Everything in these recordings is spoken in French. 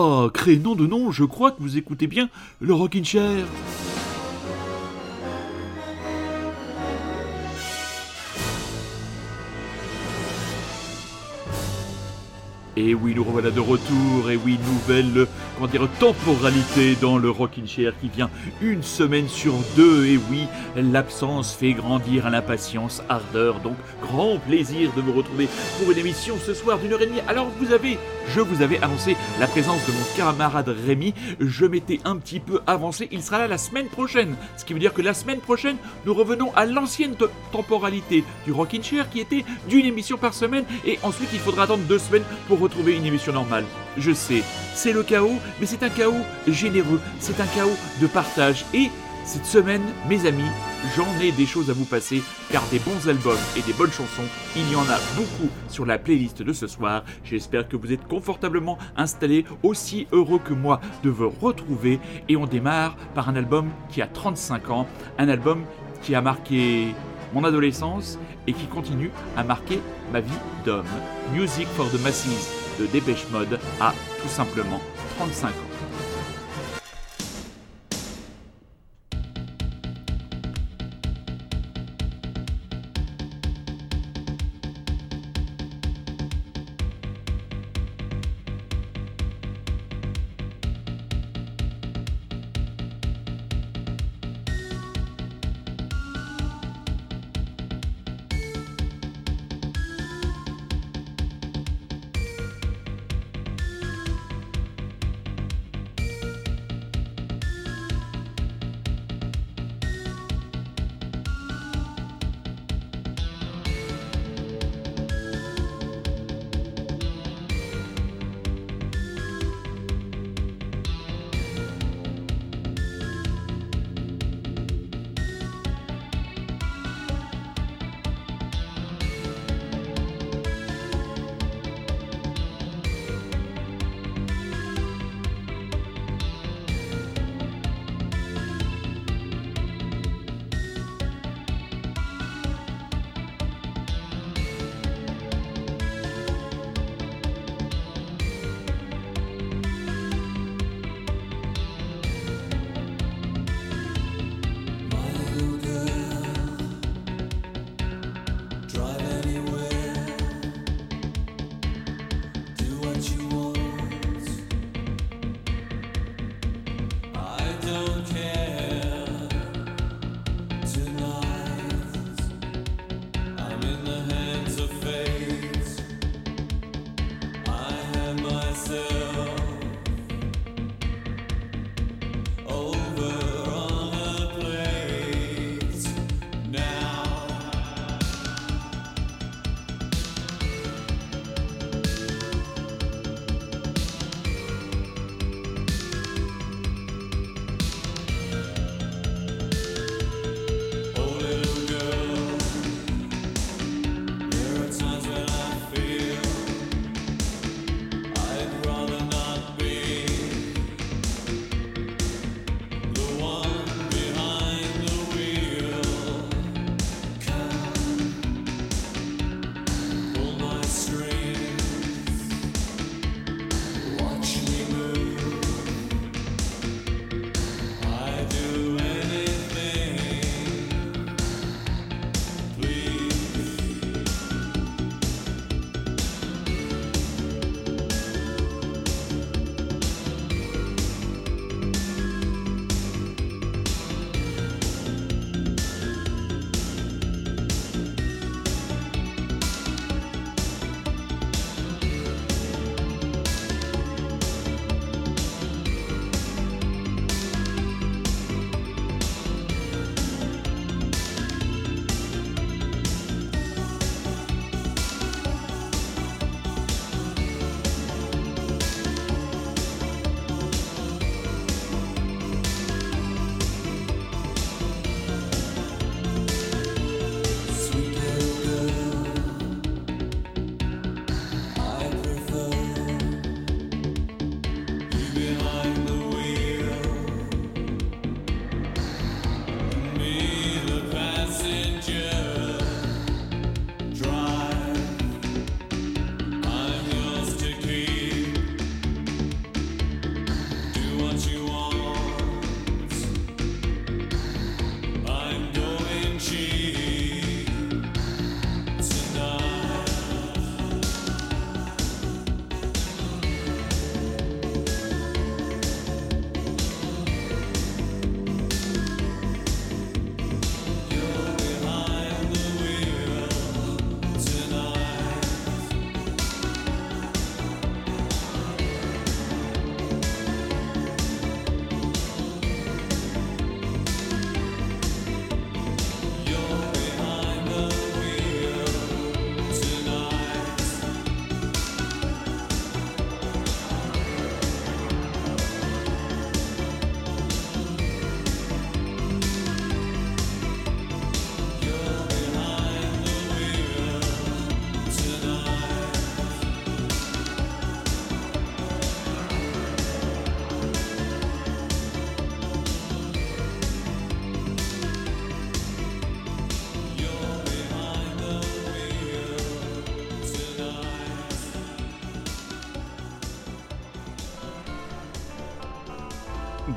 Oh, nom de nom, je crois que vous écoutez bien le Rockin' Chair. Et oui, nous revoilà de retour. Et oui, nouvelle, comment dire, temporalité dans le Rockin' Chair qui vient une semaine sur deux. Et oui, l'absence fait grandir l'impatience, ardeur. Donc, grand plaisir de vous retrouver pour une émission ce soir d'une heure et demie. Alors, vous avez, je vous avais annoncé la présence de mon camarade Rémi. Je m'étais un petit peu avancé. Il sera là la semaine prochaine. Ce qui veut dire que la semaine prochaine, nous revenons à l'ancienne te- temporalité du Rockin' Chair qui était d'une émission par semaine. Et ensuite, il faudra attendre deux semaines pour retrouver une émission normale. Je sais, c'est le chaos, mais c'est un chaos généreux, c'est un chaos de partage. Et cette semaine, mes amis, j'en ai des choses à vous passer, car des bons albums et des bonnes chansons, il y en a beaucoup sur la playlist de ce soir. J'espère que vous êtes confortablement installés, aussi heureux que moi de vous retrouver. Et on démarre par un album qui a 35 ans, un album qui a marqué mon adolescence et qui continue à marquer ma vie d'homme. Music for the Masses de Dépêche Mode a tout simplement 35 ans.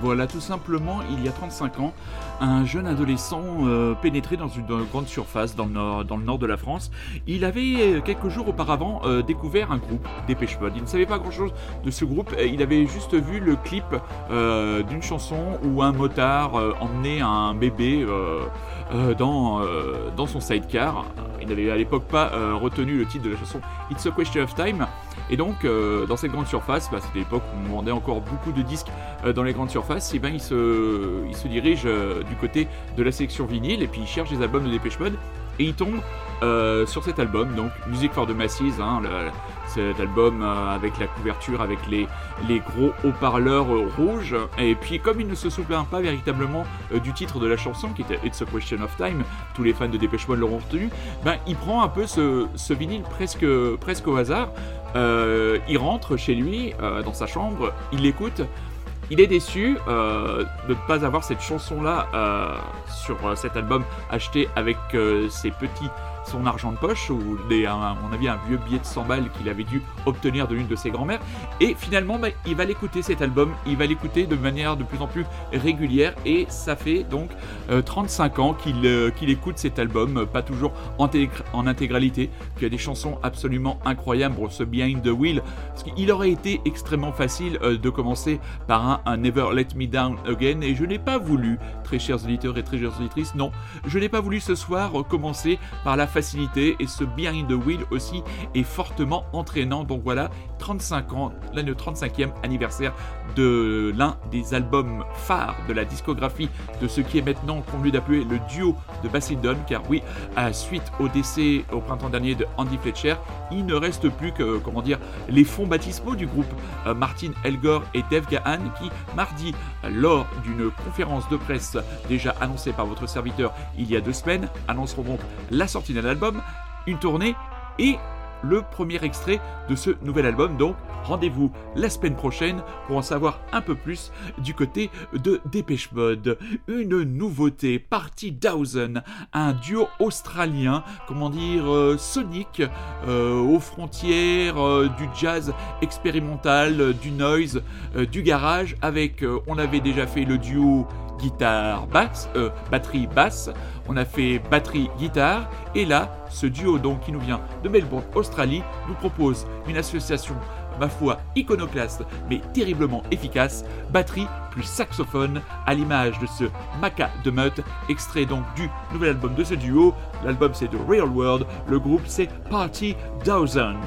Voilà, tout simplement, il y a 35 ans, un jeune adolescent euh, pénétré dans une, grande surface dans le, nord, de la France. Il avait, euh, quelques jours auparavant, euh, découvert un groupe, Dépêche Mode. Il ne savait pas grand-chose de ce groupe, il avait juste vu le clip d'une chanson où un motard emmenait un bébé dans son sidecar. Il n'avait à l'époque pas retenu le titre de la chanson It's a Question of Time. Et donc, euh, dans cette grande surface, bah, c'était l'époque où on vendait encore beaucoup de disques euh, dans les grandes surfaces, et ben il se, il se dirige euh, du côté de la section vinyle et puis il cherche des albums de Dépêche Mode et il tombe sur cet album, donc Music for the Masses, hein, cet album avec la couverture, avec les, gros haut-parleurs rouges. Et puis, comme il ne se souvient pas véritablement du titre de la chanson, qui était It's a Question of Time, tous les fans de Dépêche Mode l'auront retenu, ben, il prend un peu ce, vinyle presque au hasard. Euh, il rentre chez lui, euh, dans sa chambre, il l'écoute. Il est déçu euh, de ne pas avoir cette chanson-là sur cet album acheté avec ses petits son argent de poche, ou des, à mon un vieux billet de 100 balles qu'il avait dû obtenir de l'une de ses grand-mères. Et finalement, bah, il va l'écouter cet album, il va l'écouter de manière de plus en plus régulière, et ça fait donc 35 euh, ans qu'il euh, qu'il écoute cet album, pas toujours en, en intégralité, qu'il y a des chansons absolument incroyables, pour ce Behind the Wheel, parce qu'il aurait été extrêmement facile euh, de commencer par un, Never Let Me Down Again, et je n'ai pas voulu, très chers auditeurs et très chères auditrices, non, je n'ai pas voulu ce soir commencer par la facilité et ce Behind the Wheel aussi est fortement entraînant. Donc voilà, 35 ans, l'année 35e anniversaire de l'un des albums phares de la discographie de ce qui est maintenant convenu d'appeler le duo de Basildon, car oui, à suite au décès au printemps dernier de Andy Fletcher, il ne reste plus que, comment dire, les fonds baptismaux du groupe euh, Martin Elgor et Dave Gahan qui, mardi, lors d'une conférence de presse déjà annoncée par votre serviteur il y a deux semaines, annonceront donc la sortie d'un album, une tournée et le premier extrait de ce nouvel album. Donc rendez-vous la semaine prochaine pour en savoir un peu plus du côté de Dépêche Mode. Une nouveauté, Party Thousand, un duo australien, comment dire, euh, sonique, euh, aux frontières euh, du jazz expérimental, du noise, du garage, avec, on avait déjà fait le duo guitare basse, batterie basse, on a fait batterie guitare et là ce duo donc qui nous vient de Melbourne, Australie, nous propose une association ma foi iconoclaste mais terriblement efficace, batterie plus saxophone à l'image de ce Maca de Mutt, extrait donc du nouvel album de ce duo. L'album c'est The Real World, le groupe c'est Party Dozen.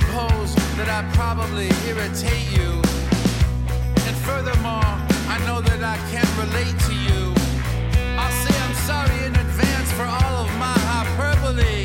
Suppose that I probably irritate you. And furthermore, I know that I can't relate to you. I'll say I'm sorry in advance for all of my hyperbole.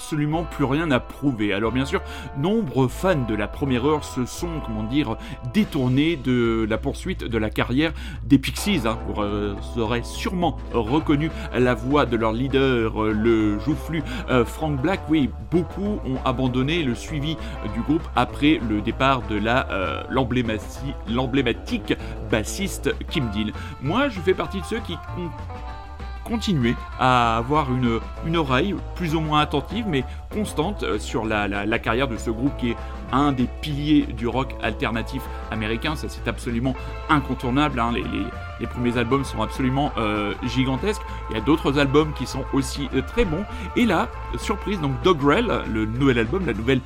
Absolument plus rien à prouver. Alors bien sûr, nombreux fans de la première heure se sont, comment dire, détournés de la poursuite de la carrière des Pixies. Hein. Vous euh, aurez sûrement reconnu la voix de leur leader, euh, le joufflu euh, Frank Black. Oui, beaucoup ont abandonné le suivi du groupe après le départ de la l'emblématique bassiste Kim Deal. Moi, je fais partie de ceux qui continuer à avoir une, oreille plus ou moins attentive mais constante euh, sur la, la, carrière de ce groupe qui est un des piliers du rock alternatif américain, ça c'est absolument incontournable, hein. les, premiers albums sont absolument euh, gigantesques, il y a d'autres albums qui sont aussi euh, très bons, et là, surprise, donc Dogrel, le nouvel album, la nouvelle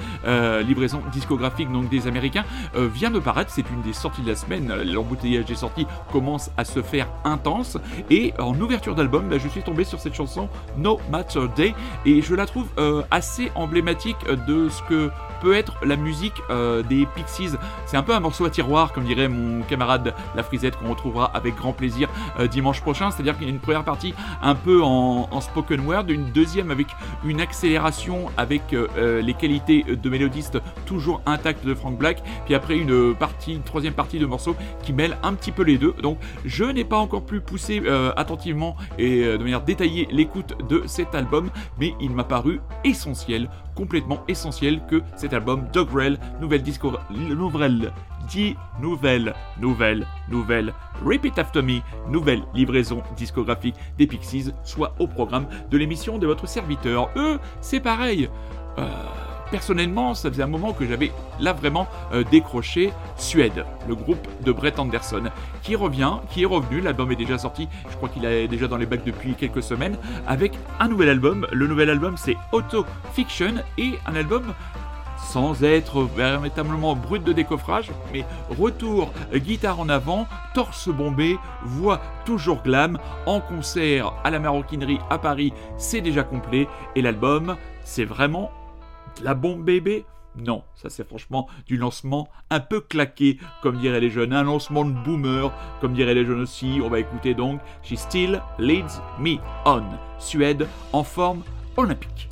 livraison discographique donc, des Américains, vient de paraître, c'est une des sorties de la semaine, l'embouteillage des sorties commence à se faire intense, et en ouverture d'album, bah, je suis tombé sur cette chanson No Matter Day, et je la trouve assez emblématique de ce que être la musique euh, des Pixies. C'est un peu un morceau à tiroir, comme dirait mon camarade La Frisette, qu'on retrouvera avec grand plaisir euh, dimanche prochain. C'est-à-dire qu'il y a une première partie un peu en, spoken word, une deuxième avec une accélération avec euh, les qualités de mélodiste toujours intactes de Frank Black, puis après une partie, une troisième partie de morceau qui mêle un petit peu les deux. Donc je n'ai pas encore plus poussé attentivement et de manière détaillée l'écoute de cet album, mais il m'a paru essentiel, complètement essentiel que cet album Dogrel, nouvelle disco, nouvelle, dit nouvelle, nouvelle, nouvelle, Repeat After Me, nouvelle livraison discographique des Pixies, soit au programme de l'émission de votre serviteur. Eux, c'est pareil. Euh, personnellement, ça faisait un moment que j'avais là vraiment euh, décroché Suède, le groupe de Brett Anderson, qui revient, qui est revenu. L'album est déjà sorti, je crois qu'il est déjà dans les bacs depuis quelques semaines, avec un nouvel album. Le nouvel album, c'est Auto Fiction et un album sans être véritablement brut de décoffrage, mais retour guitare en avant, torse bombé, voix toujours glam, en concert à la maroquinerie à Paris, c'est déjà complet, et l'album, c'est vraiment la bombe bébé non, ça c'est franchement du lancement un peu claqué, comme diraient les jeunes, un lancement de boomer, comme diraient les jeunes aussi. On va écouter donc She Still Leads Me On, Suède en forme olympique.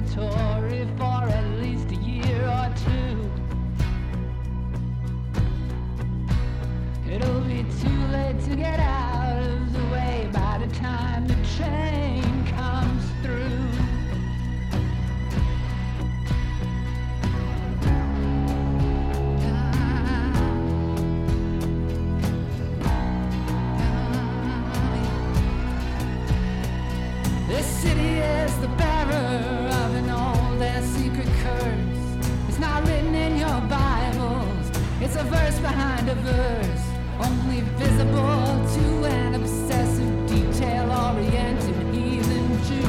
Territory for at least a year or two. It'll be too late to get out verse behind verse, only visible to an obsessive, detail oriented heathen Jew.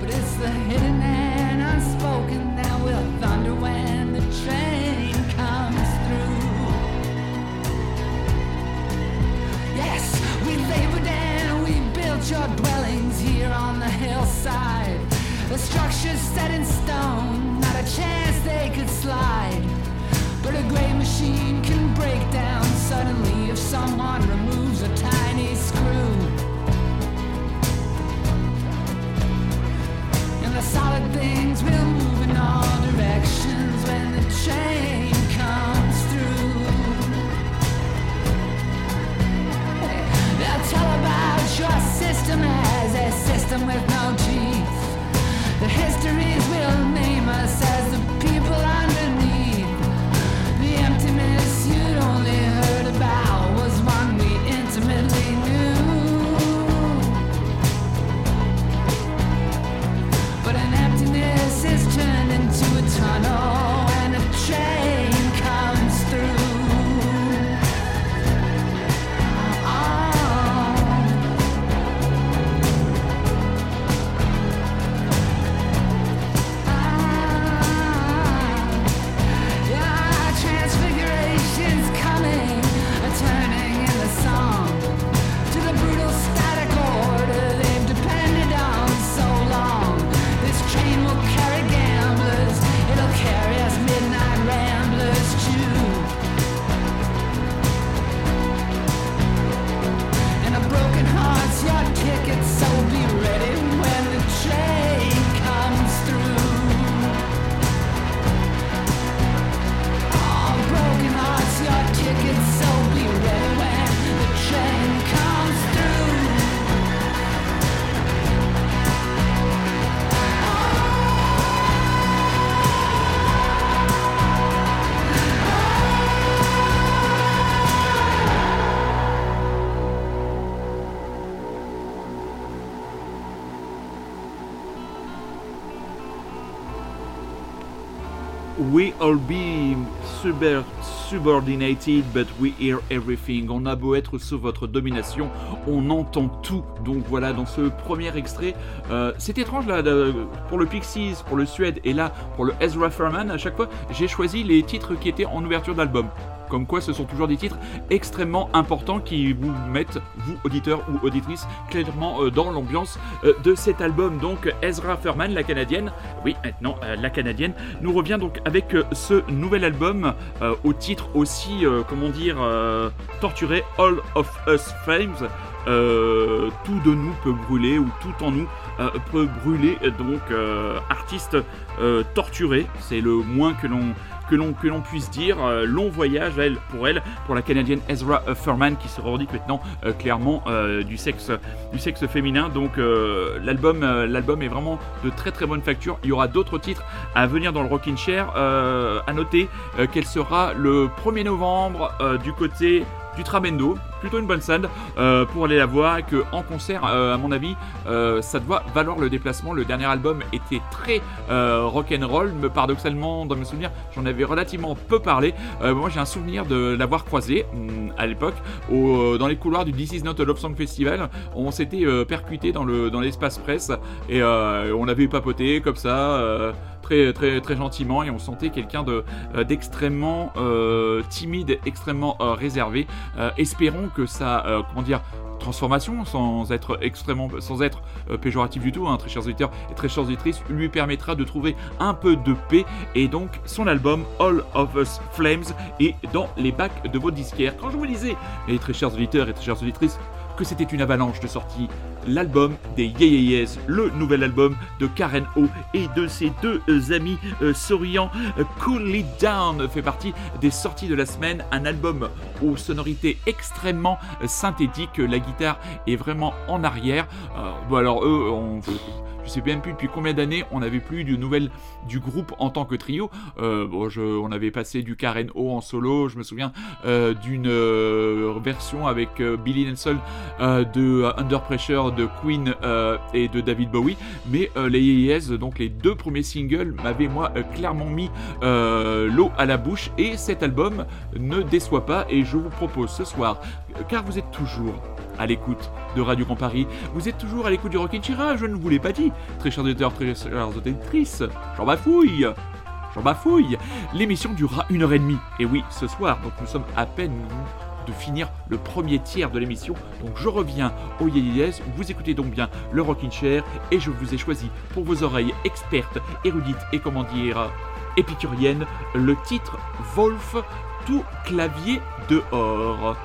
But it's the hidden and unspoken that will thunder when the train comes through. Yes, we labored and we built your dwellings here on the hillside. The structures set in stone, slide. But a great machine can break down suddenly if someone removes a tiny screw. And the solid things will move in all directions when the train comes through. They'll tell about your system as a system with no teeth. The histories will name us as We all be subordinated, but we hear everything. On a beau être sous votre domination, on entend tout. Donc voilà, dans ce premier extrait, euh, c'est étrange là, pour le Pixies, pour le Suède, et là, pour le Ezra Furman, à chaque fois, j'ai choisi les titres qui étaient en ouverture d'album. Comme quoi, ce sont toujours des titres extrêmement importants qui vous mettent, vous auditeurs ou auditrices, clairement euh, dans l'ambiance euh, de cet album. Donc, Ezra Furman, la canadienne, oui, maintenant euh, la canadienne, nous revient donc avec ce nouvel album au titre aussi, comment dire, torturé, All of Us Flames. Tout de nous peut brûler ou tout en nous peut brûler. Donc, artiste torturé, c'est le moins que l'on que l'on puisse dire. Euh, long voyage pour elle, pour la canadienne Ezra Furman qui se revendique maintenant euh, clairement euh, du sexe du sexe féminin. Donc l'album l'album est vraiment de très très bonne facture. Il y aura d'autres titres à venir dans le Rockin' Chair. à noter qu'elle sera le 1er novembre du côté du Tramendo, plutôt une bonne salle euh, pour aller la voir que en concert, euh, à mon avis, euh, ça doit valoir le déplacement. Le dernier album était très rock and roll, mais paradoxalement, dans mes souvenirs, j'en avais relativement peu parlé. moi, j'ai un souvenir de l'avoir croisé mm, à l'époque dans les couloirs du This Is Not a Love Song Festival. On s'était percuté dans dans l'espace presse et on avait papoté comme ça très, très, gentiment et on sentait quelqu'un euh, d'extrêmement euh, timide, extrêmement euh, réservé. espérons que ça, comment dire, transformation, sans être extrêmement, sans être péjoratif du tout, hein, très chers auditeurs et très chères auditrices, lui permettra de trouver un peu de paix. Et donc, son album All of Us Flames est dans les bacs de vos disquaires. Quand je vous disais, mes très chers auditeurs et très chères auditrices, c'était une avalanche de sorties. L'album des Yeyeyes, le nouvel album de Karen O et de ses deux amis euh, souriants. Cool It Down fait partie des sorties de la semaine. Un album aux sonorités extrêmement synthétiques. La guitare est vraiment en arrière. Euh, bon alors eux, on je sais même plus depuis combien d'années on n'avait plus de nouvelles du groupe en tant que trio. Euh, bon, on avait passé du Karen O en solo, je me souviens euh, d'une euh, version avec Billy Nelson de Under Pressure de Queen et de David Bowie, mais les donc les deux premiers singles, m'avaient moi clairement mis l'eau à la bouche et cet album ne déçoit pas et je vous propose ce soir, car vous êtes toujours à l'écoute de Radio Grand Paris. Vous êtes toujours à l'écoute du Rockin' Chira, je ne vous l'ai pas dit. Très chers auditeurs, très chères auditrices, j'en bafouille J'en bafouille L'émission durera une heure et demie. Et oui, ce soir, donc nous sommes à peine de finir le premier tiers de l'émission. Donc je reviens au Yéyés, vous écoutez donc bien le Rockin' Chair et je vous ai choisi pour vos oreilles expertes, érudites et comment dire épicuriennes le titre Wolf tout clavier dehors.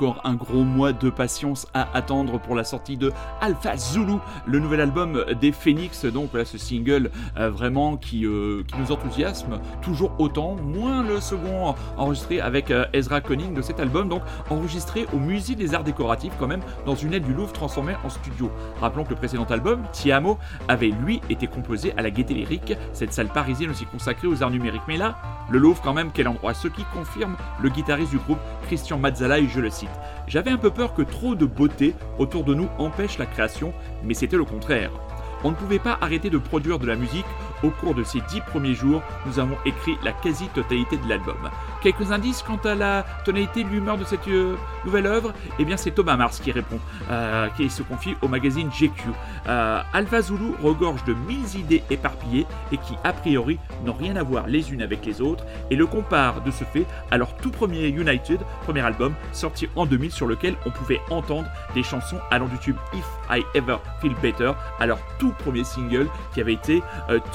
Encore un gros mois de patience à attendre pour la sortie de Alpha Zulu, le nouvel album des Phoenix. Donc voilà ce single euh, vraiment qui, euh, qui, nous enthousiasme toujours autant. Moins le second enregistré avec euh, Ezra Conning de cet album, donc enregistré au Musée des Arts Décoratifs quand même dans une aide du Louvre transformée en studio. Rappelons que le précédent album, Tiamo, avait lui été composé à la Gaîté Lyrique, cette salle parisienne aussi consacrée aux arts numériques. Mais là, le Louvre quand même, quel endroit Ce qui confirme le guitariste du groupe Christian Mazzala et je le cite j'avais un peu peur que trop de beauté autour de nous empêche la création, mais c'était le contraire. On ne pouvait pas arrêter de produire de la musique au cours de ces dix premiers jours, nous avons écrit la quasi-totalité de l'album. Quelques indices quant à la tonalité de l'humeur de cette euh, nouvelle œuvre? Eh bien, c'est Thomas Mars qui répond, euh, qui se confie au magazine GQ. Euh, Zulu regorge de mille idées éparpillées et qui, a priori, n'ont rien à voir les unes avec les autres et le compare de ce fait à leur tout premier United, premier album, sorti en 2000 sur lequel on pouvait entendre des chansons allant du tube If I Ever Feel Better à leur tout premier single qui avait été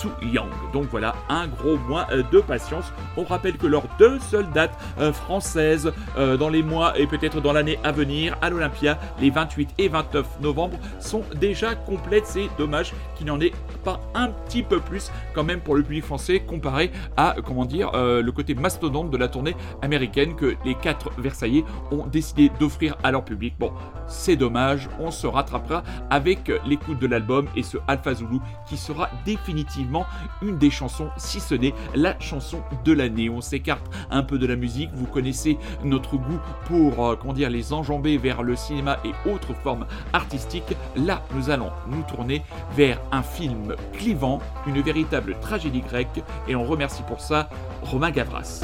Too Young. Donc voilà, un gros mois euh, de patience. On rappelle que leurs deux seules dates euh, françaises euh, dans les mois et peut-être dans l'année à venir à l'Olympia, les 28 et 29 novembre, sont déjà complètes. C'est dommage qu'il n'y en ait pas un petit peu plus quand même pour le public français comparé à, comment dire, le côté mastodonte de la tournée américaine que les quatre Versaillais ont décidé d'offrir à leur public. Bon, c'est dommage, on se rattrapera avec l'écoute de l'album et ce Alpha Zulu qui sera définitivement une des chansons, si ce n'est la chanson de l'année. On s'écarte un peu de la musique, vous connaissez notre goût pour euh, les enjamber vers le cinéma et autres formes artistiques. Là, nous allons nous tourner vers un film clivant, une véritable tragédie grecque, et on remercie pour ça Romain Gavras.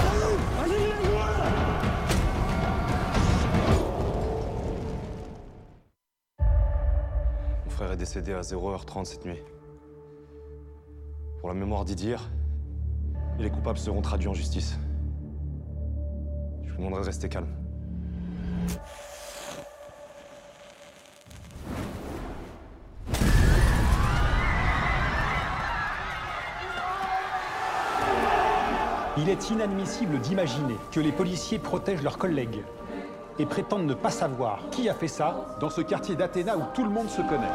Frère est décédé à 0h30 cette nuit. Pour la mémoire d'Idir, les coupables seront traduits en justice. Je vous demanderai de rester calme. Il est inadmissible d'imaginer que les policiers protègent leurs collègues et prétendent ne pas savoir qui a fait ça dans ce quartier d'Athéna où tout le monde se connaît.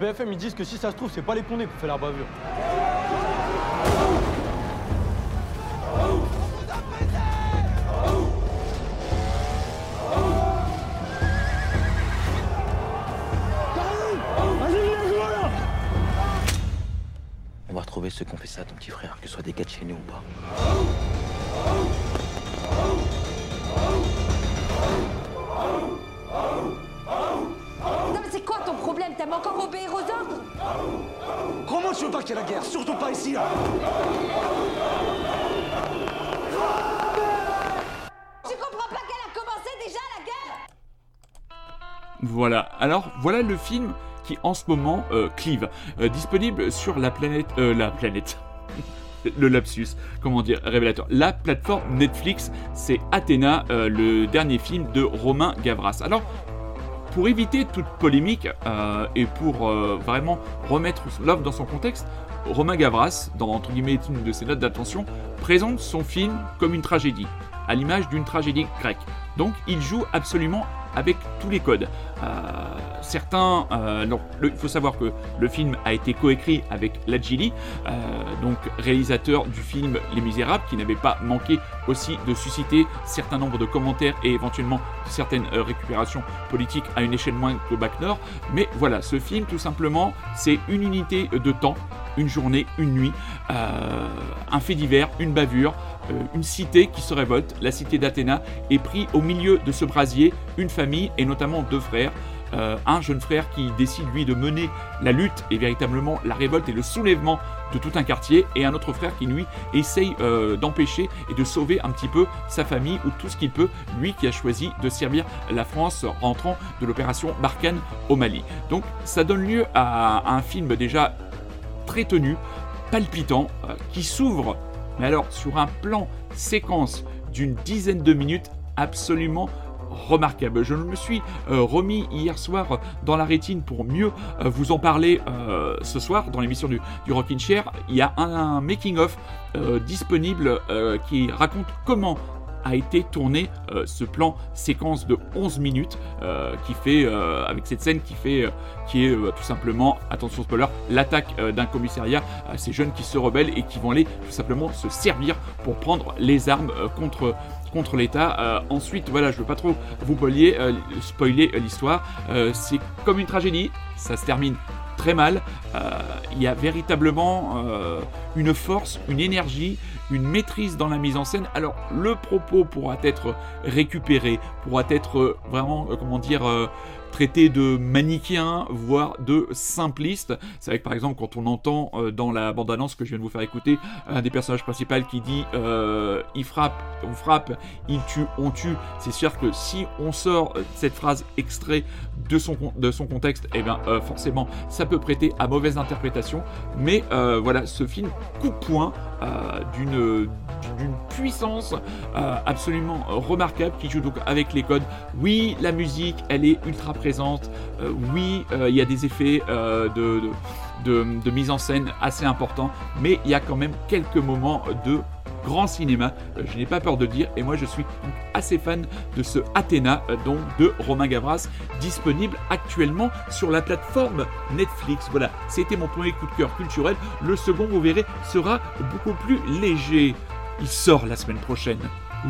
BFM, ils disent que si ça se trouve, c'est pas les condés pour faire la bavure. Voilà le film qui en ce moment euh, clive, Euh, disponible sur la planète, euh, la planète, le lapsus, comment dire, révélateur, la plateforme Netflix, c'est Athéna, le dernier film de Romain Gavras. Alors, pour éviter toute polémique et pour vraiment remettre l'œuvre dans son contexte, Romain Gavras, dans entre guillemets une de ses notes d'attention, présente son film comme une tragédie, à l'image d'une tragédie grecque. Donc il joue absolument avec tous les codes. Euh, certains, euh, il faut savoir que le film a été coécrit avec Lajili, euh, donc réalisateur du film Les Misérables, qui n'avait pas manqué aussi de susciter certain nombre de commentaires et éventuellement certaines euh, récupérations politiques à une échelle moins qu'au Bac Nord. Mais voilà, ce film, tout simplement, c'est une unité de temps, une journée, une nuit, un fait divers, une bavure, une cité qui se révolte, la cité d'Athéna, est pris au milieu de ce brasier une famille et notamment deux frères. Euh, un jeune frère qui décide lui de mener la lutte et véritablement la révolte et le soulèvement de tout un quartier et un autre frère qui lui essaye euh, d'empêcher et de sauver un petit peu sa famille ou tout ce qu'il peut, lui qui a choisi de servir la France rentrant de l'opération Barkhane au Mali. Donc ça donne lieu à, un film déjà très tenu, palpitant, euh, qui s'ouvre, mais alors sur un plan séquence d'une dizaine de minutes absolument remarquable. Je me suis euh, remis hier soir dans la rétine pour mieux euh, vous en parler euh, ce soir dans l'émission du, Rockin' Chair. Il y a un, making-of disponible qui raconte comment a été tourné euh, ce plan séquence de 11 minutes euh, qui fait euh, avec cette scène qui fait qui est tout simplement attention spoiler l'attaque d'un commissariat à ces jeunes qui se rebellent et qui vont aller tout simplement se servir pour prendre les armes contre l'État. Ensuite, voilà, je veux pas trop vous spoiler, l'histoire. C'est comme une tragédie, ça se termine très mal. Il y a véritablement une force, une énergie, une maîtrise dans la mise en scène. Alors, le propos pourra être récupéré, pourra être euh, vraiment, euh, comment dire, euh, traité de manichéen, voire de simpliste. C'est vrai que par exemple, quand on entend euh, dans la bande-annonce que je viens de vous faire écouter, un des personnages principaux qui dit euh, il frappe, on frappe, il tue, on tue. C'est sûr que si on sort euh, cette phrase extrait de son, de son contexte, eh bien forcément ça peut prêter à mauvaise interprétation. Mais voilà, ce film coupe point d'une puissance absolument remarquable qui joue donc avec les codes. Oui, la musique, elle est ultra présente. Euh, oui, euh, il y a des effets euh, de, mise en scène assez importants, mais il y a quand même quelques moments de grand cinéma, je n'ai pas peur de dire, et moi je suis assez fan de ce Athéna, donc de Romain Gavras, disponible actuellement sur la plateforme Netflix. Voilà, c'était mon premier coup de cœur culturel. Le second, vous verrez, sera beaucoup plus léger. Il sort la semaine prochaine.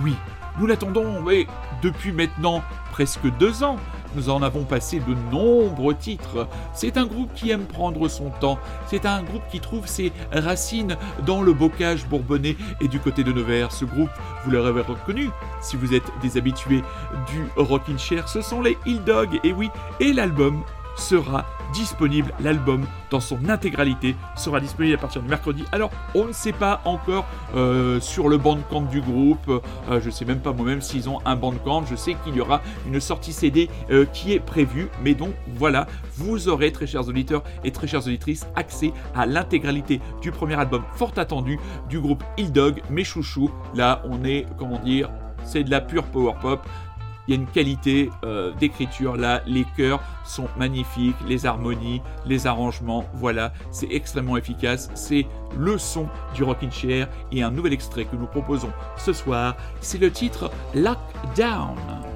Oui, nous l'attendons, mais depuis maintenant presque deux ans. Nous en avons passé de nombreux titres. C'est un groupe qui aime prendre son temps. C'est un groupe qui trouve ses racines dans le bocage bourbonnais et du côté de Nevers. Ce groupe, vous l'aurez reconnu si vous êtes des habitués du Rockin' Chair. Ce sont les Hill Dog, et oui, et l'album sera disponible, l'album dans son intégralité sera disponible à partir du mercredi. Alors, on ne sait pas encore euh, sur le bandcamp du groupe, euh, je sais même pas moi-même s'ils ont un bandcamp, je sais qu'il y aura une sortie CD euh, qui est prévue, mais donc voilà, vous aurez, très chers auditeurs et très chères auditrices, accès à l'intégralité du premier album fort attendu du groupe Hill Dog, mes chouchous. Là, on est, comment dire, c'est de la pure power pop il y a une qualité euh, d'écriture. Là, les chœurs sont magnifiques, les harmonies, les arrangements, voilà, c'est extrêmement efficace, c'est le son du Rockin' Chair. Et un nouvel extrait que nous proposons ce soir, c'est le titre Lockdown.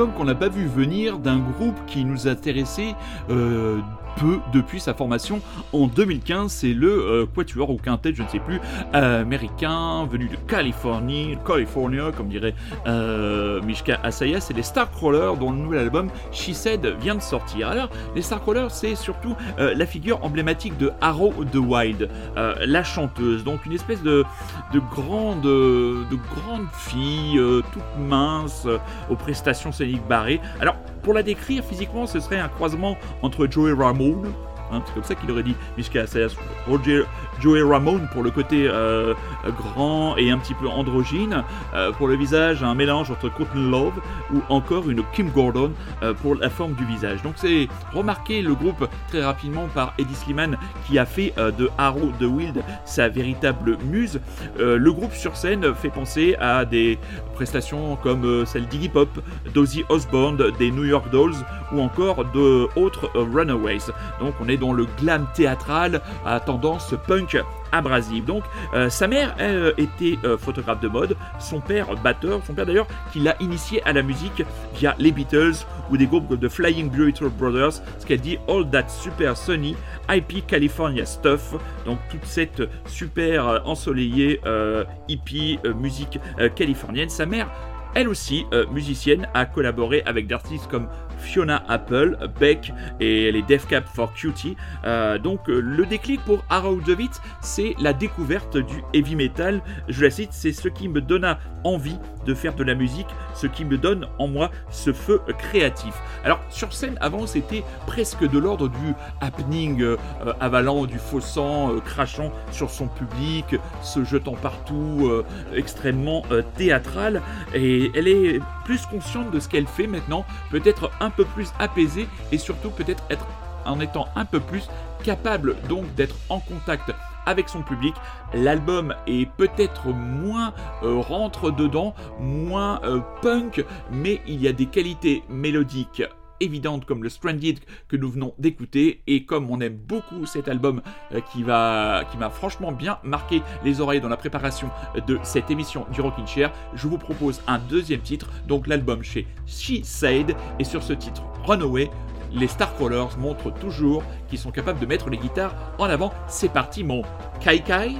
do qu'on n'a pas vu venir d'un groupe qui nous intéressait euh, peu depuis sa formation en 2015. C'est le euh, Quatuor ou Quintet, je ne sais plus, américain, venu de Californie, California, comme dirait euh, Mishka Asaya. C'est les Starcrawlers dont le nouvel album She Said vient de sortir. Alors, les Starcrawlers, c'est surtout la figure emblématique de Arrow the Wild, la chanteuse. Donc, une espèce de, de grande, de grande fille, toute mince, aux prestations scéniques Alors, pour la décrire physiquement, ce serait un croisement entre Joey Ramone, hein, c'est comme ça qu'il aurait dit Roger- Joey Ramone pour le côté euh, grand et un petit peu androgyne, euh, pour le visage un mélange entre Courtney Love ou encore une Kim Gordon euh, pour la forme du visage. Donc c'est remarqué le groupe très rapidement par Eddie Sliman qui a fait de Arrow the Wild sa véritable muse. Le groupe sur scène fait penser à des prestations comme celle d'Iggy Pop, d'Ozzy Osbourne, des New York Dolls ou encore d'autres Runaways. Donc on est dans le glam théâtral à tendance punk abrasive. Donc euh, sa mère euh, était euh, photographe de mode, son père batteur, son père d'ailleurs qui l'a initié à la musique via les Beatles ou des groupes de Flying Burrito Brothers, ce qu'elle dit All That Super Sunny IP California Stuff, donc toute cette super ensoleillée hippie musique californienne. Sa mère elle aussi, musicienne, a collaboré avec d'artistes comme Fiona Apple, Beck et les Def Cap for Cutie. Euh, donc euh, le déclic pour Witt, c'est la découverte du heavy metal. Je la cite, c'est ce qui me donna envie de faire de la musique, ce qui me donne en moi ce feu créatif. Alors sur scène, avant, c'était presque de l'ordre du happening euh, euh, avalant du faux sang, euh, crachant sur son public, se jetant partout, extrêmement théâtral. Et elle est plus consciente de ce qu'elle fait maintenant, peut-être un peu plus apaisée et surtout peut-être être en étant un peu plus capable donc d'être en contact avec son public. L'album est peut-être moins euh, rentre dedans, moins euh, punk, mais il y a des qualités mélodiques évidentes comme le Stranded que nous venons d'écouter et comme on aime beaucoup cet album euh, qui va qui m'a franchement bien marqué les oreilles dans la préparation de cette émission du Rockin' Chair, je vous propose un deuxième titre, donc l'album chez She Said et sur ce titre Runaway les Starcrawlers montrent toujours qu'ils sont capables de mettre les guitares en avant. C'est parti mon Kai Kai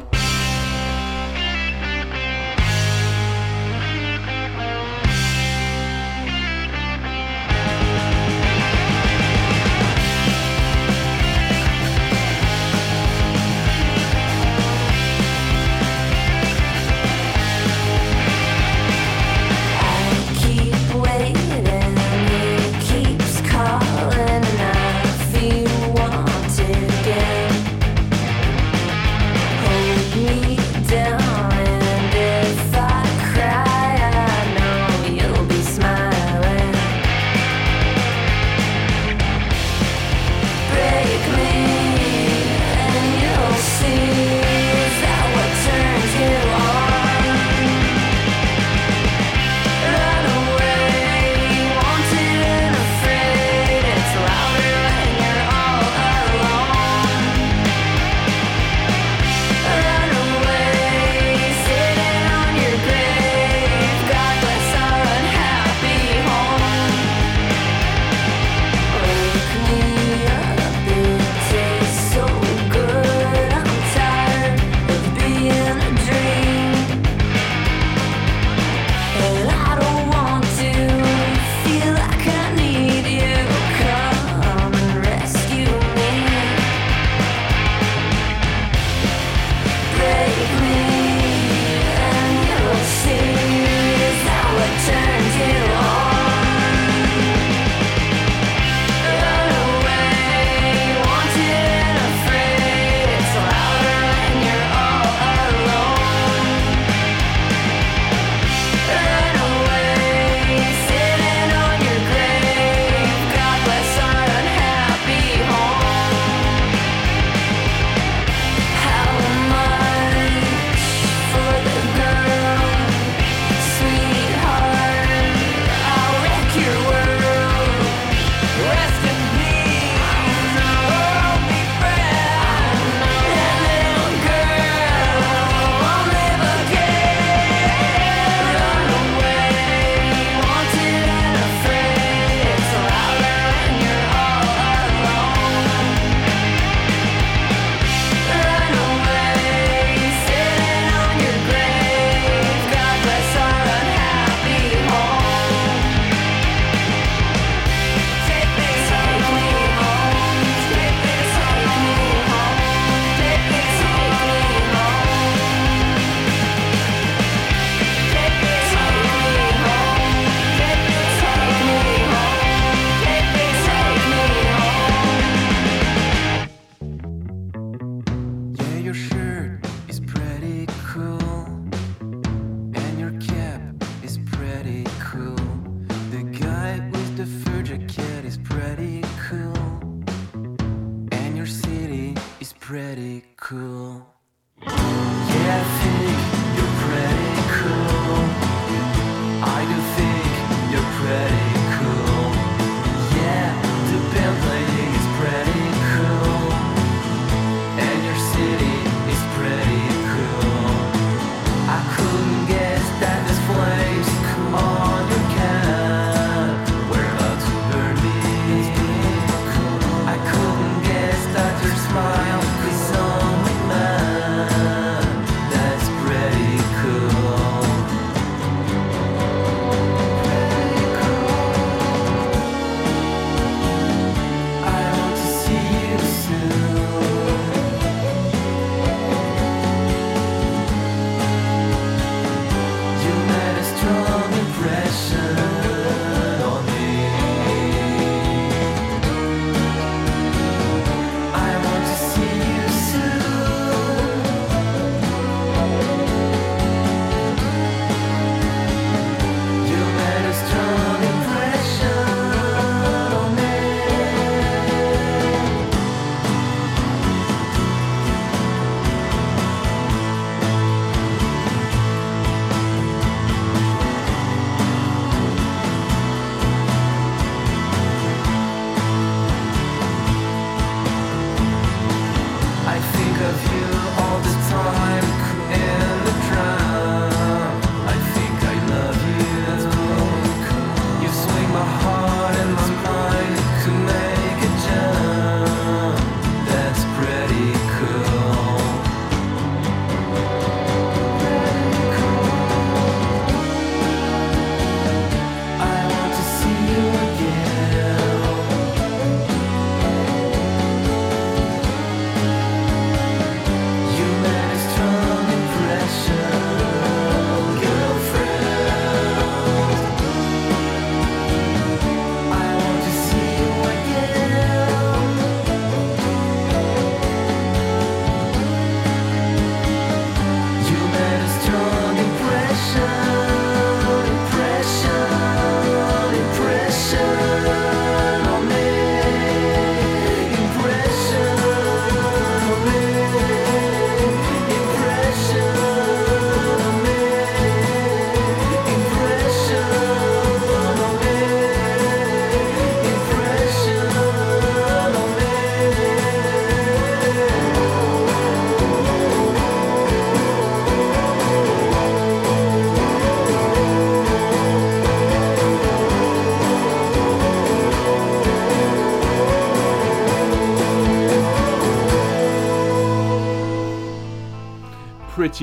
pretty cool.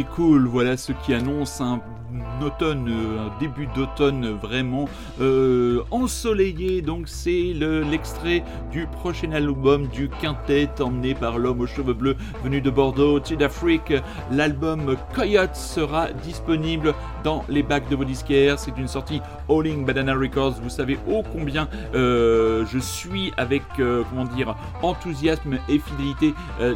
Cool, voilà ce qui annonce un automne, euh, un début d'automne vraiment euh, ensoleillé. Donc c'est le- l'extrait du prochain album du quintet emmené par l'homme aux cheveux bleus venu de Bordeaux, Tid Afrique. L'album Coyote sera disponible dans les bacs de vos disquaires. C'est une sortie Alling Banana Records. Vous savez ô combien euh, je suis avec comment dire enthousiasme et fidélité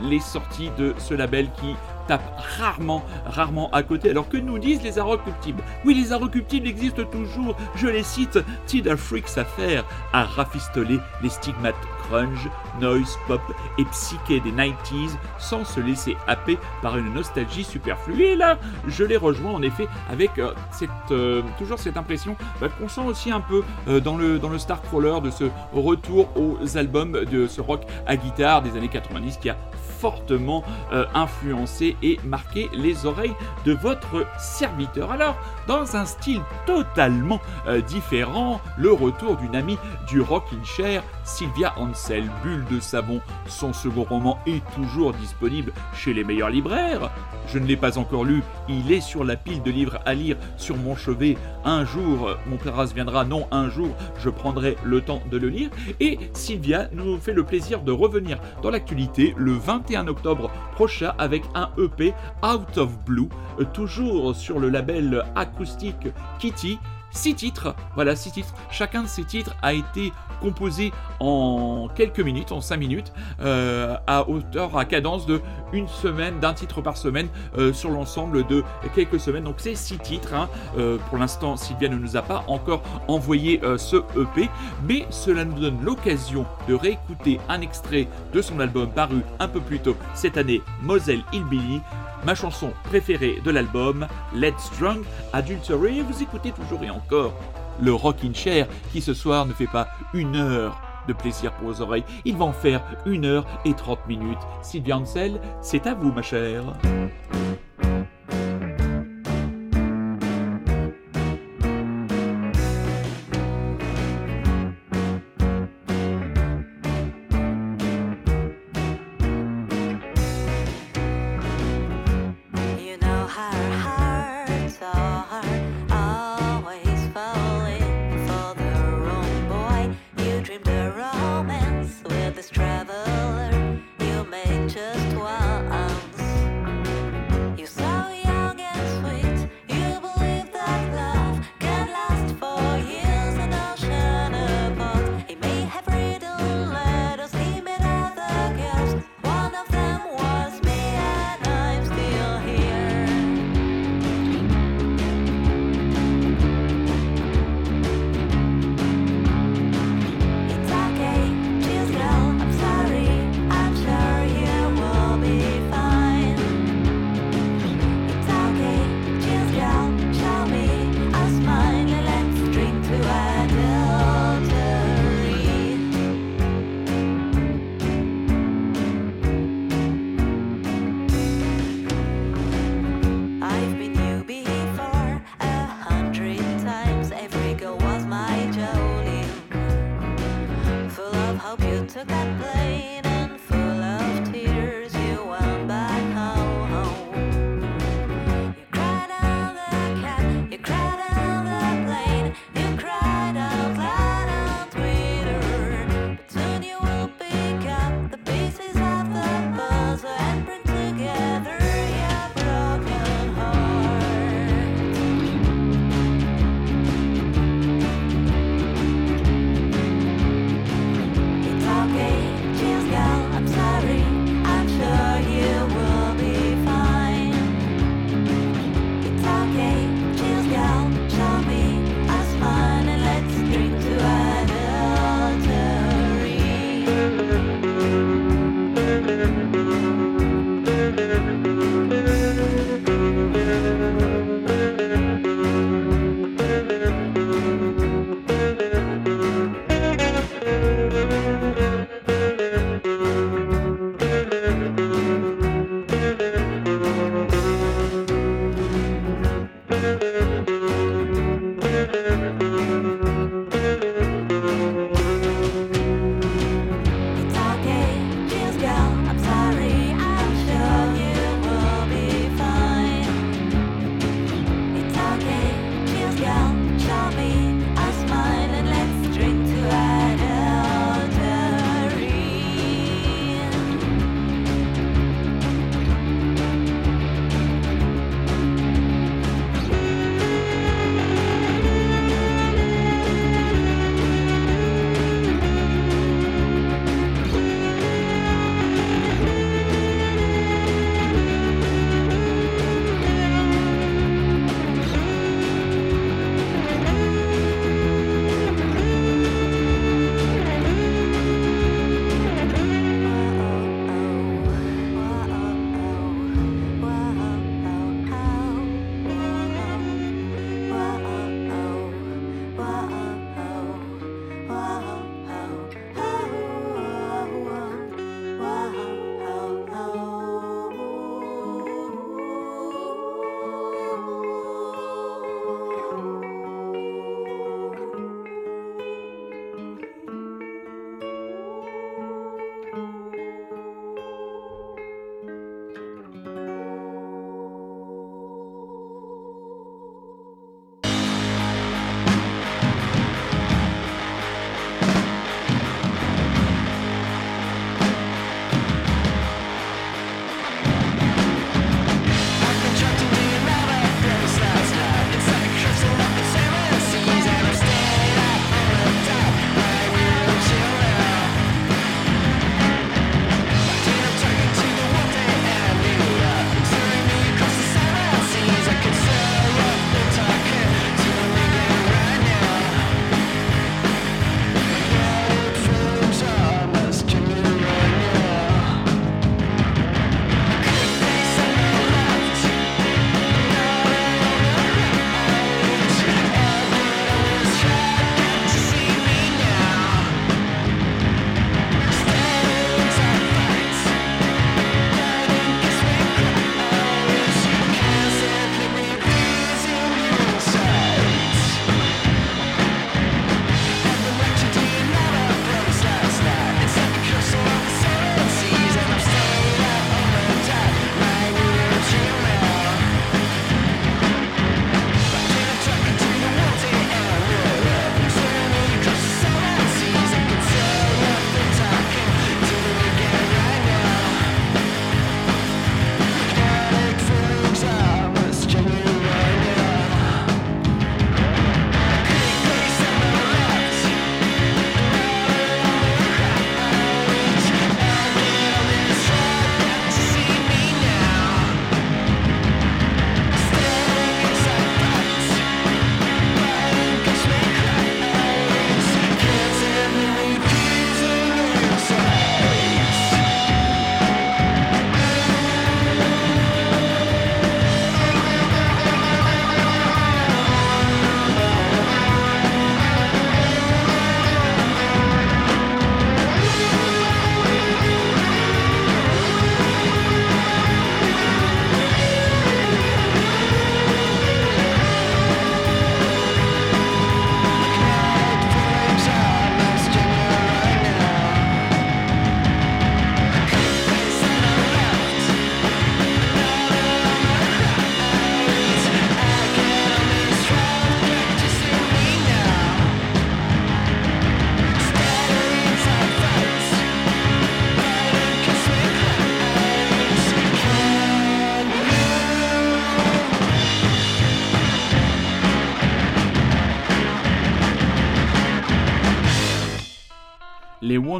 les sorties de ce label qui tape rarement, rarement à côté. Alors que nous disent les Inrecuptibles Oui, les Inrecuptibles existent toujours. Je les cite. Tidal Freaks Affair à rafistoler les stigmates grunge, noise, pop et psyché des 90s sans se laisser happer par une nostalgie superflue. Et là, je les rejoins en effet avec euh, cette, euh, toujours cette impression bah, qu'on sent aussi un peu euh, dans le, dans le Starcrawler de ce retour aux albums de ce rock à guitare des années 90 qui a fortement euh, influencé et marqué les oreilles de votre serviteur. Alors, dans un style totalement euh, différent, le retour d'une amie du rock in chair, Sylvia Ansel, Bulle de savon. Son second roman est toujours disponible chez les meilleurs libraires. Je ne l'ai pas encore lu, il est sur la pile de livres à lire sur mon chevet. Un jour, mon Pléras viendra, non, un jour, je prendrai le temps de le lire. Et Sylvia nous fait le plaisir de revenir dans l'actualité le 21 octobre prochain avec un EP Out of Blue, toujours sur le label acoustique Kitty. Six titres, voilà six titres. Chacun de ces titres a été composé en quelques minutes, en cinq minutes, euh, à hauteur, à cadence de une semaine, d'un titre par semaine, euh, sur l'ensemble de quelques semaines. Donc c'est six titres. hein. Euh, pour l'instant, Sylvia ne nous a pas encore envoyé ce EP, mais cela nous donne l'occasion de réécouter un extrait de son album paru un peu plus tôt cette année, Moselle Hillbilly. Ma chanson préférée de l'album, Let's Drunk Adultery. Vous écoutez toujours et encore le Rockin' Chair qui ce soir ne fait pas une heure de plaisir pour vos oreilles. Il va en faire une heure et 30 minutes. Sylvia Ansel, c'est à vous ma chère.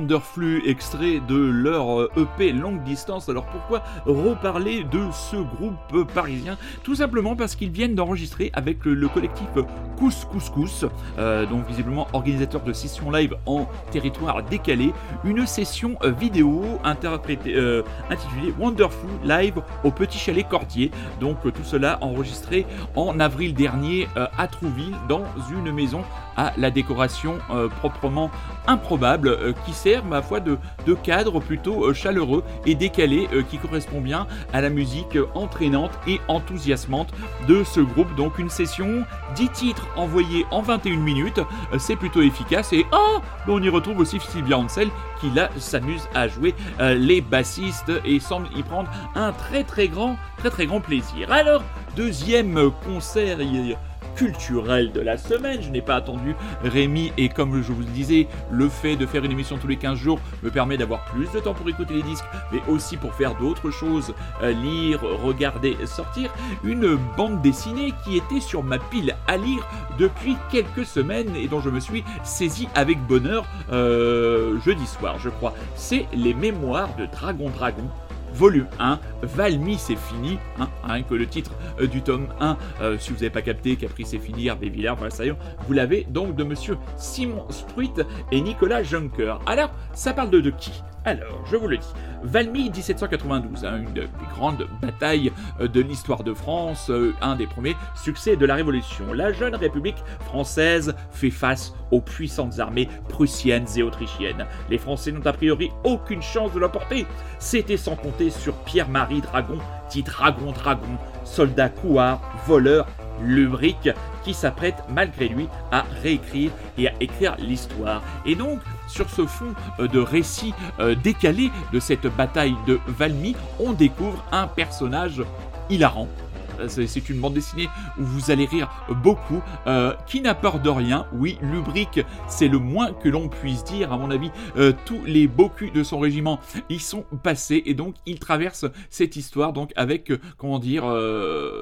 Wonderflu, extraits de leur euh, EP longue distance. Alors pourquoi reparler de ce groupe parisien? Tout simplement parce qu'ils viennent d'enregistrer avec le, le collectif Cous Cous Cous, euh, donc visiblement organisateur de sessions live en territoire décalé, une session euh, vidéo intitulée Wonderful Live au Petit Chalet Cordier. Donc tout cela enregistré en avril dernier à Trouville dans une maison la décoration euh, proprement improbable euh, qui sert ma foi de, cadre plutôt euh, chaleureux et décalé qui correspond bien à la musique entraînante et enthousiasmante de ce groupe. Donc une session, 10 titres envoyés en 21 minutes, c'est plutôt efficace et oh, mais on y retrouve aussi Sylvia Ansel qui là s'amuse à jouer les bassistes et semble y prendre un très très grand très très grand plaisir. Alors deuxième concert culturel de la semaine. Je n'ai pas attendu Rémi et comme je vous le disais, le fait de faire une émission tous les 15 jours me permet d'avoir plus de temps pour écouter les disques, mais aussi pour faire d'autres choses, euh, lire, regarder, sortir. Une bande dessinée qui était sur ma pile à lire depuis quelques semaines et dont je me suis saisi avec bonheur euh, jeudi soir, je crois. C'est les mémoires de Dragon Dragon volume 1, Valmy c'est fini, hein, rien que le titre euh, du tome 1, euh, si vous n'avez pas capté, Capri c'est fini, Hervé Villard, voilà ça y est, vous l'avez donc de monsieur Simon Spruit et Nicolas Juncker. Alors, ça parle de qui? Alors, je vous le dis, Valmy 1792, hein, une des grandes batailles euh, de l'histoire de France, euh, un des premiers succès de la Révolution. La jeune République française fait face aux puissantes armées prussiennes et autrichiennes. Les Français n'ont a priori aucune chance de l'emporter. C'était sans compter sur Pierre-Marie Dragon, dit Dragon Dragon, soldat couard, voleur, lubrique, qui s'apprête malgré lui à réécrire et à écrire l'histoire. Et donc, sur ce fond euh, de récit euh, décalé de cette bataille de Valmy, on découvre un personnage hilarant. Euh, C'est une bande dessinée où vous allez rire beaucoup, euh, qui n'a peur de rien? Oui, Lubrique, c'est le moins que l'on puisse dire. À mon avis, euh, tous les beaux culs de son régiment y sont passés et donc il traverse cette histoire donc avec, comment dire,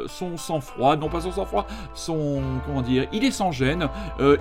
son sang-froid, non pas son sang-froid, son, comment dire, il est sans gêne,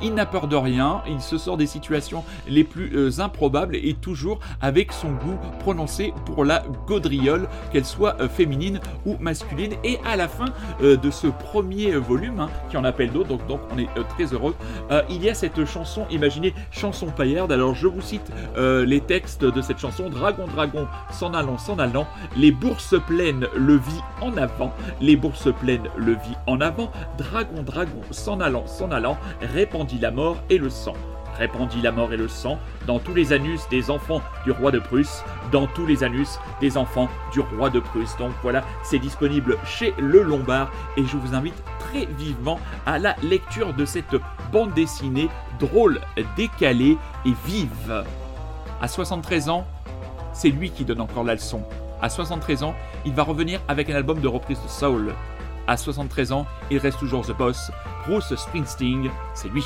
il n'a peur de rien, il se sort des situations les plus improbables et toujours avec son goût prononcé pour la gaudriole, qu'elle soit féminine ou masculine. Et à la fin de ce premier volume, hein, qui en appelle d'autres, donc, on est euh, très heureux, euh, il y a cette chanson, imaginez, chanson paillarde. Alors je vous cite euh, les textes de cette chanson. Dragon, dragon, s'en allant, s'en allant, les bourses pleines le vit en avant, les bourses pleines le vit en avant, dragon, dragon, s'en allant, s'en allant, répandit la mort et le sang répandit la mort et le sang dans tous les anus des enfants du roi de Prusse, dans tous les anus des enfants du roi de Prusse. Donc voilà, c'est disponible chez Le Lombard et je vous invite très vivement à la lecture de cette bande dessinée drôle, décalée et vive. À 73 ans, c'est lui qui donne encore la leçon. À 73 ans, il va revenir avec un album de reprise de soul. À 73 ans, il reste toujours The Boss. Bruce Springsteen, c'est lui.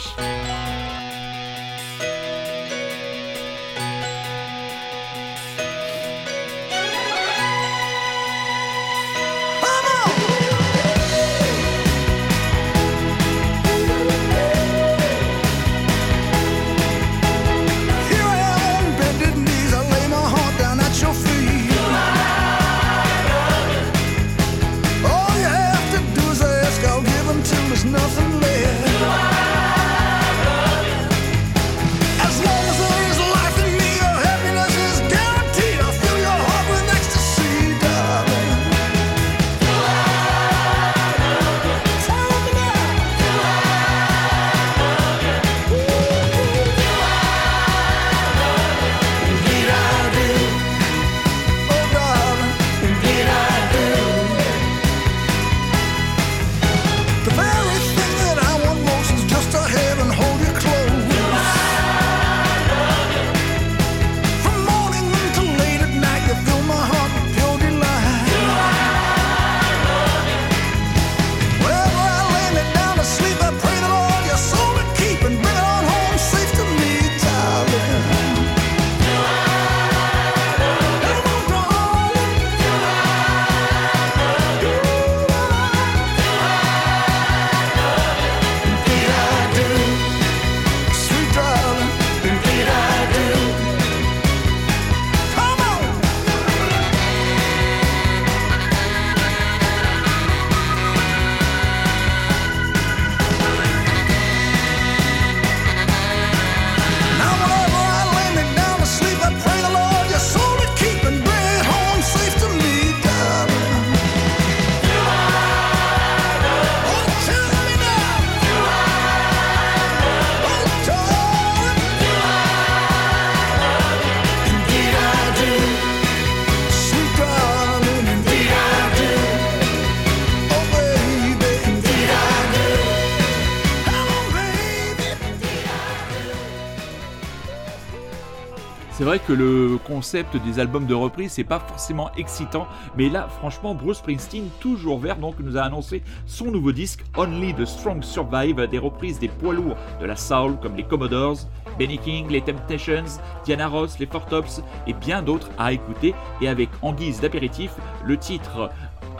Vrai que le concept des albums de reprise, c'est pas forcément excitant, mais là, franchement, Bruce Springsteen, toujours vert, donc, nous a annoncé son nouveau disque, Only the Strong Survive, des reprises des poids lourds de la soul, comme les Commodores, Benny King, les Temptations, Diana Ross, les Four Tops, et bien d'autres à écouter, et avec en guise d'apéritif, le titre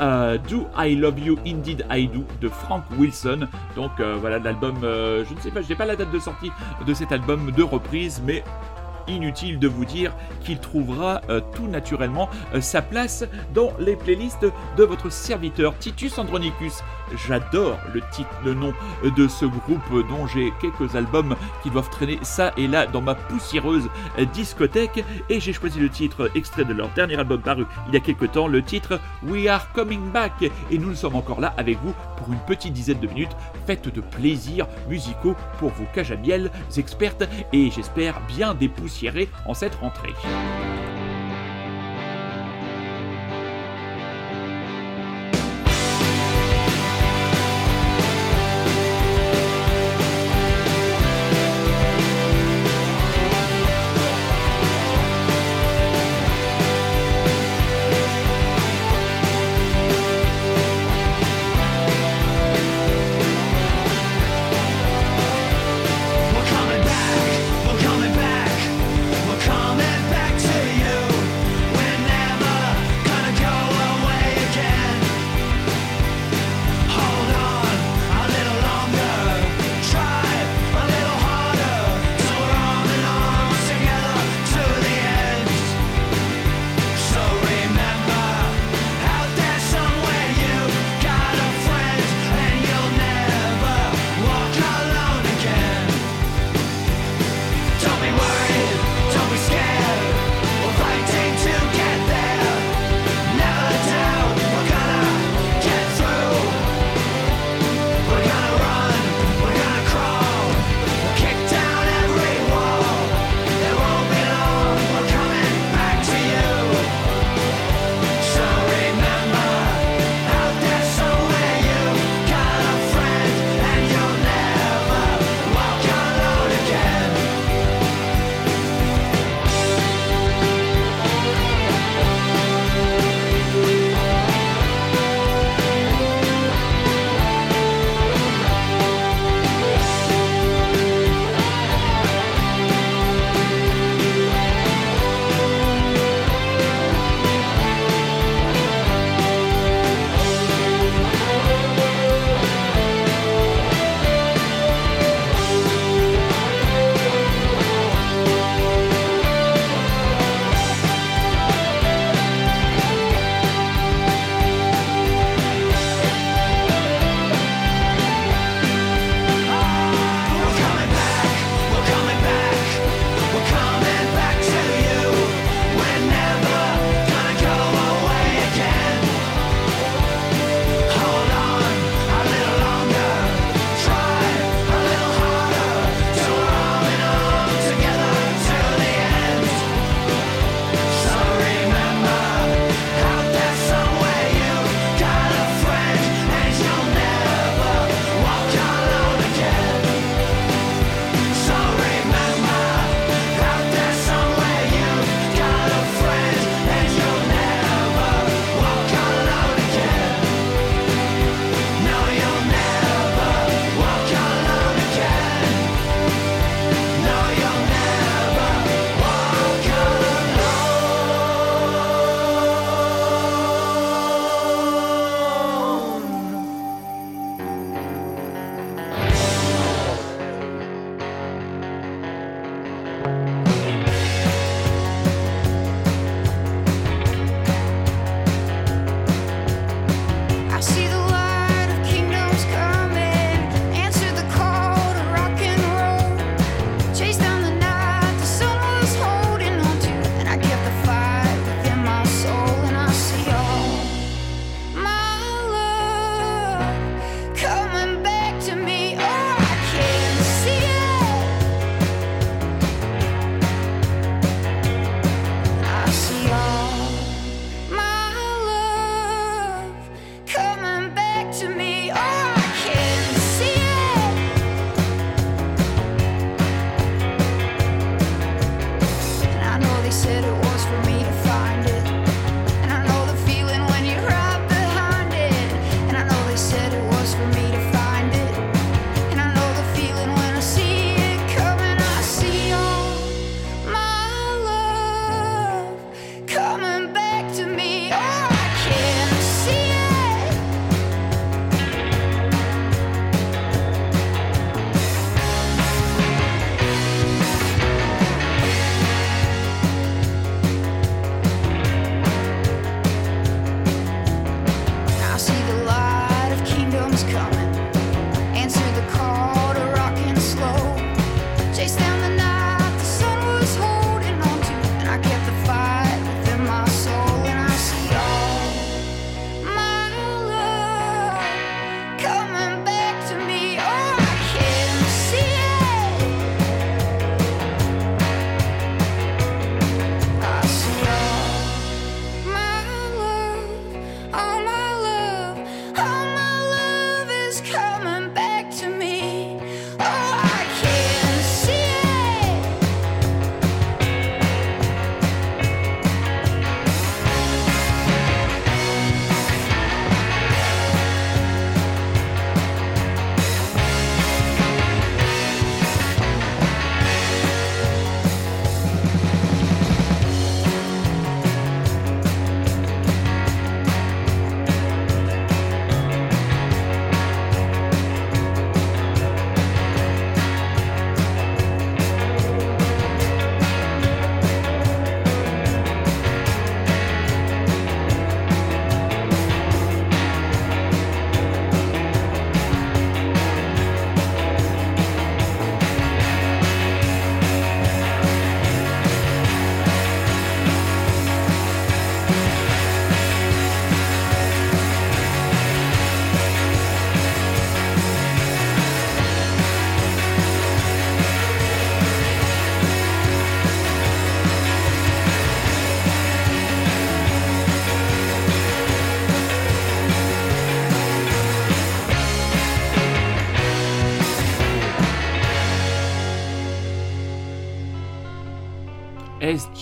euh, Do I Love You Indeed I Do de Frank Wilson. Donc euh, voilà l'album, euh, je ne sais pas, je n'ai pas la date de sortie de cet album de reprise, mais inutile de vous dire qu'il trouvera euh, tout naturellement euh, sa place dans les playlists de votre serviteur Titus Andronicus. J'adore le titre, le nom de ce groupe dont j'ai quelques albums qui doivent traîner ça et là dans ma poussiéreuse discothèque. Et j'ai choisi le titre extrait de leur dernier album paru il y a quelques temps, le titre We Are Coming Back. Et nous sommes encore là avec vous pour une petite dizaine de minutes faites de plaisirs musicaux pour vos cages expertes. Et j'espère bien dépoussiérer en cette rentrée.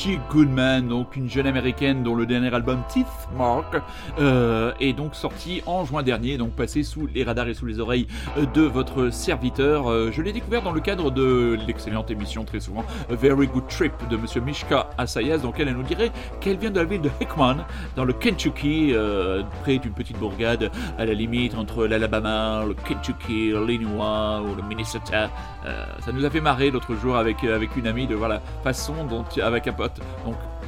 S.G. Goodman, donc une jeune américaine dont le dernier album Teeth Mark euh, est donc sorti en juin dernier, donc passé sous les radars et sous les oreilles de votre serviteur. Euh, je l'ai découvert dans le cadre de l'excellente émission très souvent Very Good Trip de Monsieur Mishka Asayas, dans laquelle elle nous dirait qu'elle vient de la ville de Hickman, dans le Kentucky, euh, près d'une petite bourgade à la limite entre l'Alabama, le Kentucky, l'Illinois ou le Minnesota. Euh, ça nous a fait marrer l'autre jour avec, avec une amie de voir la façon dont, avec un pote,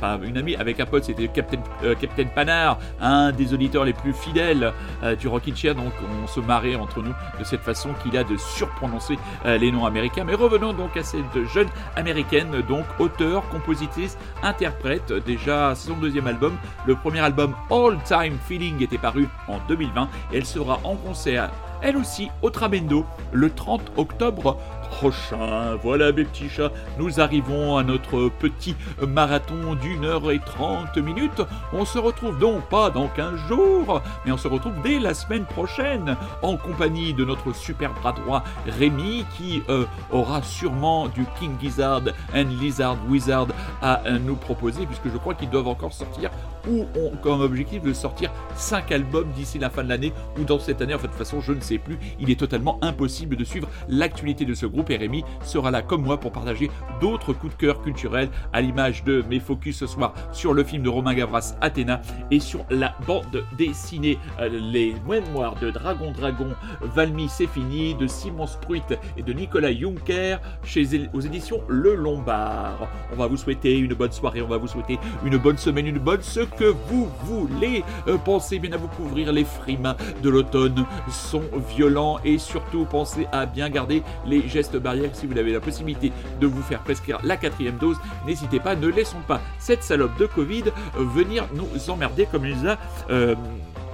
pas une amie, avec un pote, c'était Captain, euh, Captain Panard, un des auditeurs les plus fidèles euh, du Rockin' Chair, donc on se marrait entre nous de cette façon qu'il a de surprononcer euh, les noms américains. Mais revenons donc à cette jeune américaine, donc auteur, compositrice, interprète, déjà son deuxième album. Le premier album All Time Feeling était paru en 2020 et elle sera en concert elle aussi au Tramendo le 30 octobre prochain. Voilà mes petits chats, nous arrivons à notre petit marathon d'une heure et trente minutes. On se retrouve donc pas dans 15 jours, mais on se retrouve dès la semaine prochaine en compagnie de notre super bras droit Rémi qui euh, aura sûrement du King Gizzard and Lizard Wizard à euh, nous proposer puisque je crois qu'ils doivent encore sortir ou ont comme objectif de sortir 5 albums d'ici la fin de l'année ou dans cette année. En fait, de toute façon, je ne sais plus. Il est totalement impossible de suivre l'actualité de ce groupe et Rémi sera là comme moi pour partager d'autres coups de cœur culturels à l'image de mes focus ce soir sur le film de Romain Gavras Athéna et sur la bande dessinée euh, Les Mémoires de Dragon Dragon Valmy c'est fini de Simon Spruit et de Nicolas Juncker chez aux éditions Le Lombard. On va vous souhaiter une bonne soirée, on va vous souhaiter une bonne semaine, une bonne ce que vous voulez. Euh, pensez bien à vous couvrir, les frimas de l'automne sont violents et surtout pensez à bien garder les gestes barrières si vous avez la possibilité de vous faire prescrire la quatrième dose. N'hésitez pas, ne laissons pas cette salope de Covid euh, venir nous emmerder comme il nous a euh,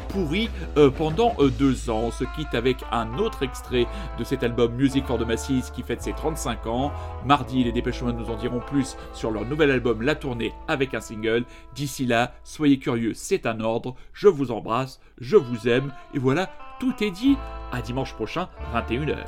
pourri euh, pendant deux ans. On se quitte avec un autre extrait de cet album Music for the Masses qui fête ses 35 ans. Mardi, les Dépêche Mode nous en diront plus sur leur nouvel album La Tournée avec un single. D'ici là, soyez curieux, c'est un ordre. Je vous embrasse, je vous aime. Et voilà, tout est dit. À dimanche prochain, 21h.